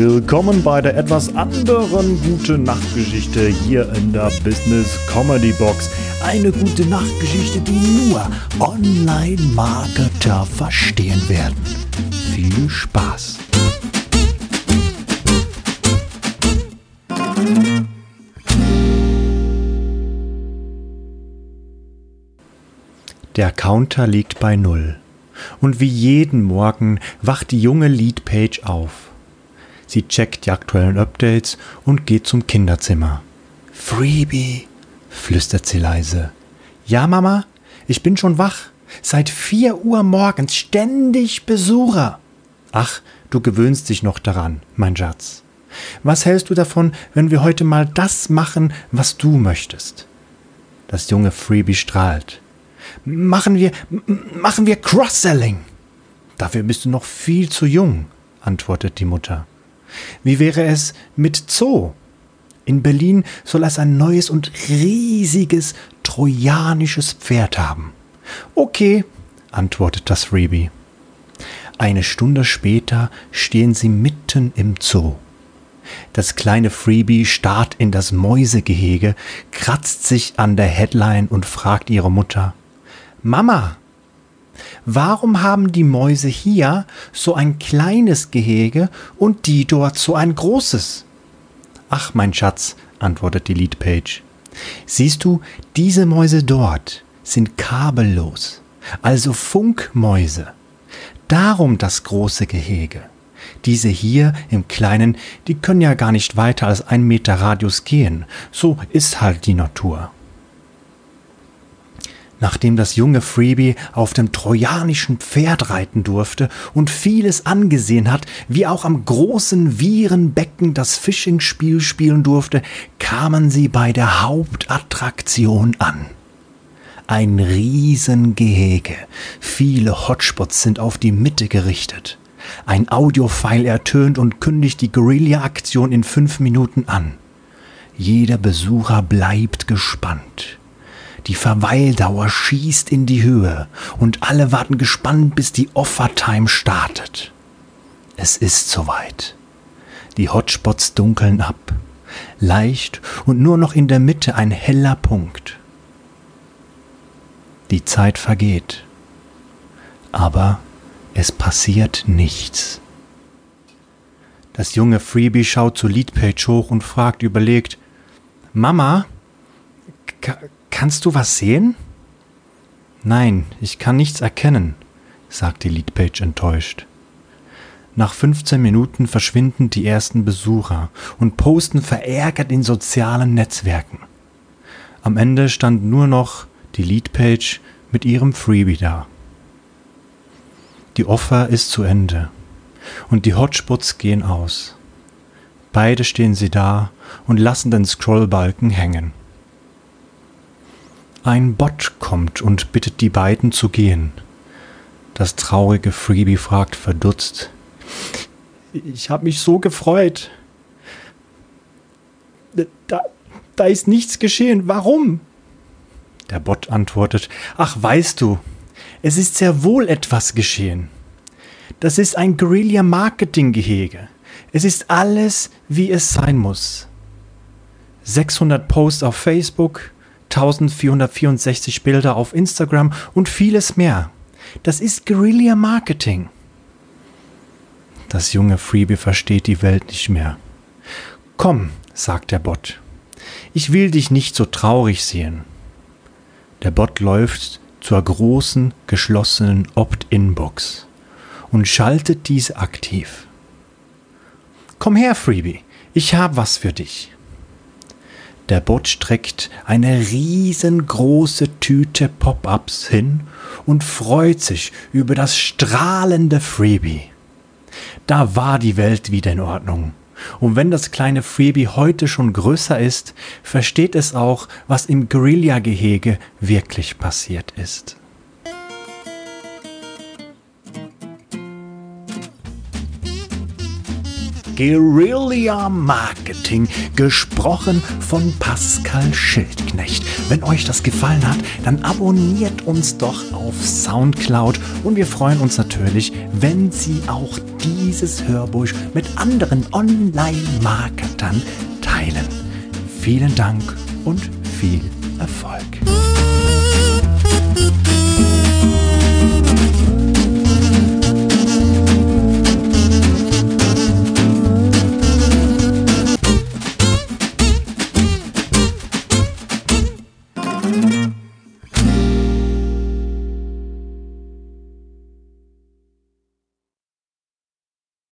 Willkommen bei der etwas anderen gute Nachtgeschichte hier in der Business Comedy Box. Eine gute Nachtgeschichte, die nur Online-Marketer verstehen werden. Viel Spaß! Der Counter liegt bei Null. Und wie jeden Morgen wacht die junge Leadpage auf. Sie checkt die aktuellen Updates und geht zum Kinderzimmer. Freebie, flüstert sie leise. Ja, Mama, ich bin schon wach. Seit vier Uhr morgens ständig Besucher. Ach, du gewöhnst dich noch daran, mein Schatz. Was hältst du davon, wenn wir heute mal das machen, was du möchtest? Das junge Freebie strahlt. Machen wir, machen wir Cross-Selling. Dafür bist du noch viel zu jung, antwortet die Mutter. Wie wäre es mit Zoo? In Berlin soll es ein neues und riesiges trojanisches Pferd haben. Okay, antwortet das Freebie. Eine Stunde später stehen sie mitten im Zoo. Das kleine Freebie starrt in das Mäusegehege, kratzt sich an der Headline und fragt ihre Mutter Mama, warum haben die Mäuse hier so ein kleines Gehege und die dort so ein großes? Ach, mein Schatz, antwortet die Leadpage. Siehst du, diese Mäuse dort sind kabellos, also Funkmäuse. Darum das große Gehege. Diese hier im Kleinen, die können ja gar nicht weiter als ein Meter Radius gehen. So ist halt die Natur. Nachdem das junge Freebie auf dem trojanischen Pferd reiten durfte und vieles angesehen hat, wie auch am großen Virenbecken das Fishing-Spiel spielen durfte, kamen sie bei der Hauptattraktion an. Ein Riesengehege. Viele Hotspots sind auf die Mitte gerichtet. Ein Audiofile ertönt und kündigt die Guerilla-Aktion in fünf Minuten an. Jeder Besucher bleibt gespannt. Die Verweildauer schießt in die Höhe und alle warten gespannt, bis die Offertime startet. Es ist soweit. Die Hotspots dunkeln ab. Leicht und nur noch in der Mitte ein heller Punkt. Die Zeit vergeht. Aber es passiert nichts. Das junge Freebie schaut zur Leadpage hoch und fragt überlegt, Mama, Kannst du was sehen? Nein, ich kann nichts erkennen, sagt die Leadpage enttäuscht. Nach 15 Minuten verschwinden die ersten Besucher und posten verärgert in sozialen Netzwerken. Am Ende stand nur noch die Leadpage mit ihrem Freebie da. Die Offer ist zu Ende und die Hotspots gehen aus. Beide stehen sie da und lassen den Scrollbalken hängen. Ein Bot kommt und bittet die beiden zu gehen. Das traurige Freebie fragt verdutzt. Ich habe mich so gefreut. Da, da ist nichts geschehen. Warum? Der Bot antwortet, ach weißt du, es ist sehr wohl etwas geschehen. Das ist ein Guerilla-Marketing-Gehege. Es ist alles, wie es sein muss. 600 Posts auf Facebook, 1464 Bilder auf Instagram und vieles mehr. Das ist Guerilla Marketing. Das junge Freebie versteht die Welt nicht mehr. Komm, sagt der Bot. Ich will dich nicht so traurig sehen. Der Bot läuft zur großen, geschlossenen Opt-in-Box und schaltet diese aktiv. Komm her, Freebie, ich hab was für dich. Der Bot streckt eine riesengroße Tüte Pop-ups hin und freut sich über das strahlende Freebie. Da war die Welt wieder in Ordnung. Und wenn das kleine Freebie heute schon größer ist, versteht es auch, was im Guerilla-Gehege wirklich passiert ist. Guerilla Marketing, gesprochen von Pascal Schildknecht. Wenn euch das gefallen hat, dann abonniert uns doch auf Soundcloud und wir freuen uns natürlich, wenn Sie auch dieses Hörbuch mit anderen Online-Marketern teilen. Vielen Dank und viel Erfolg.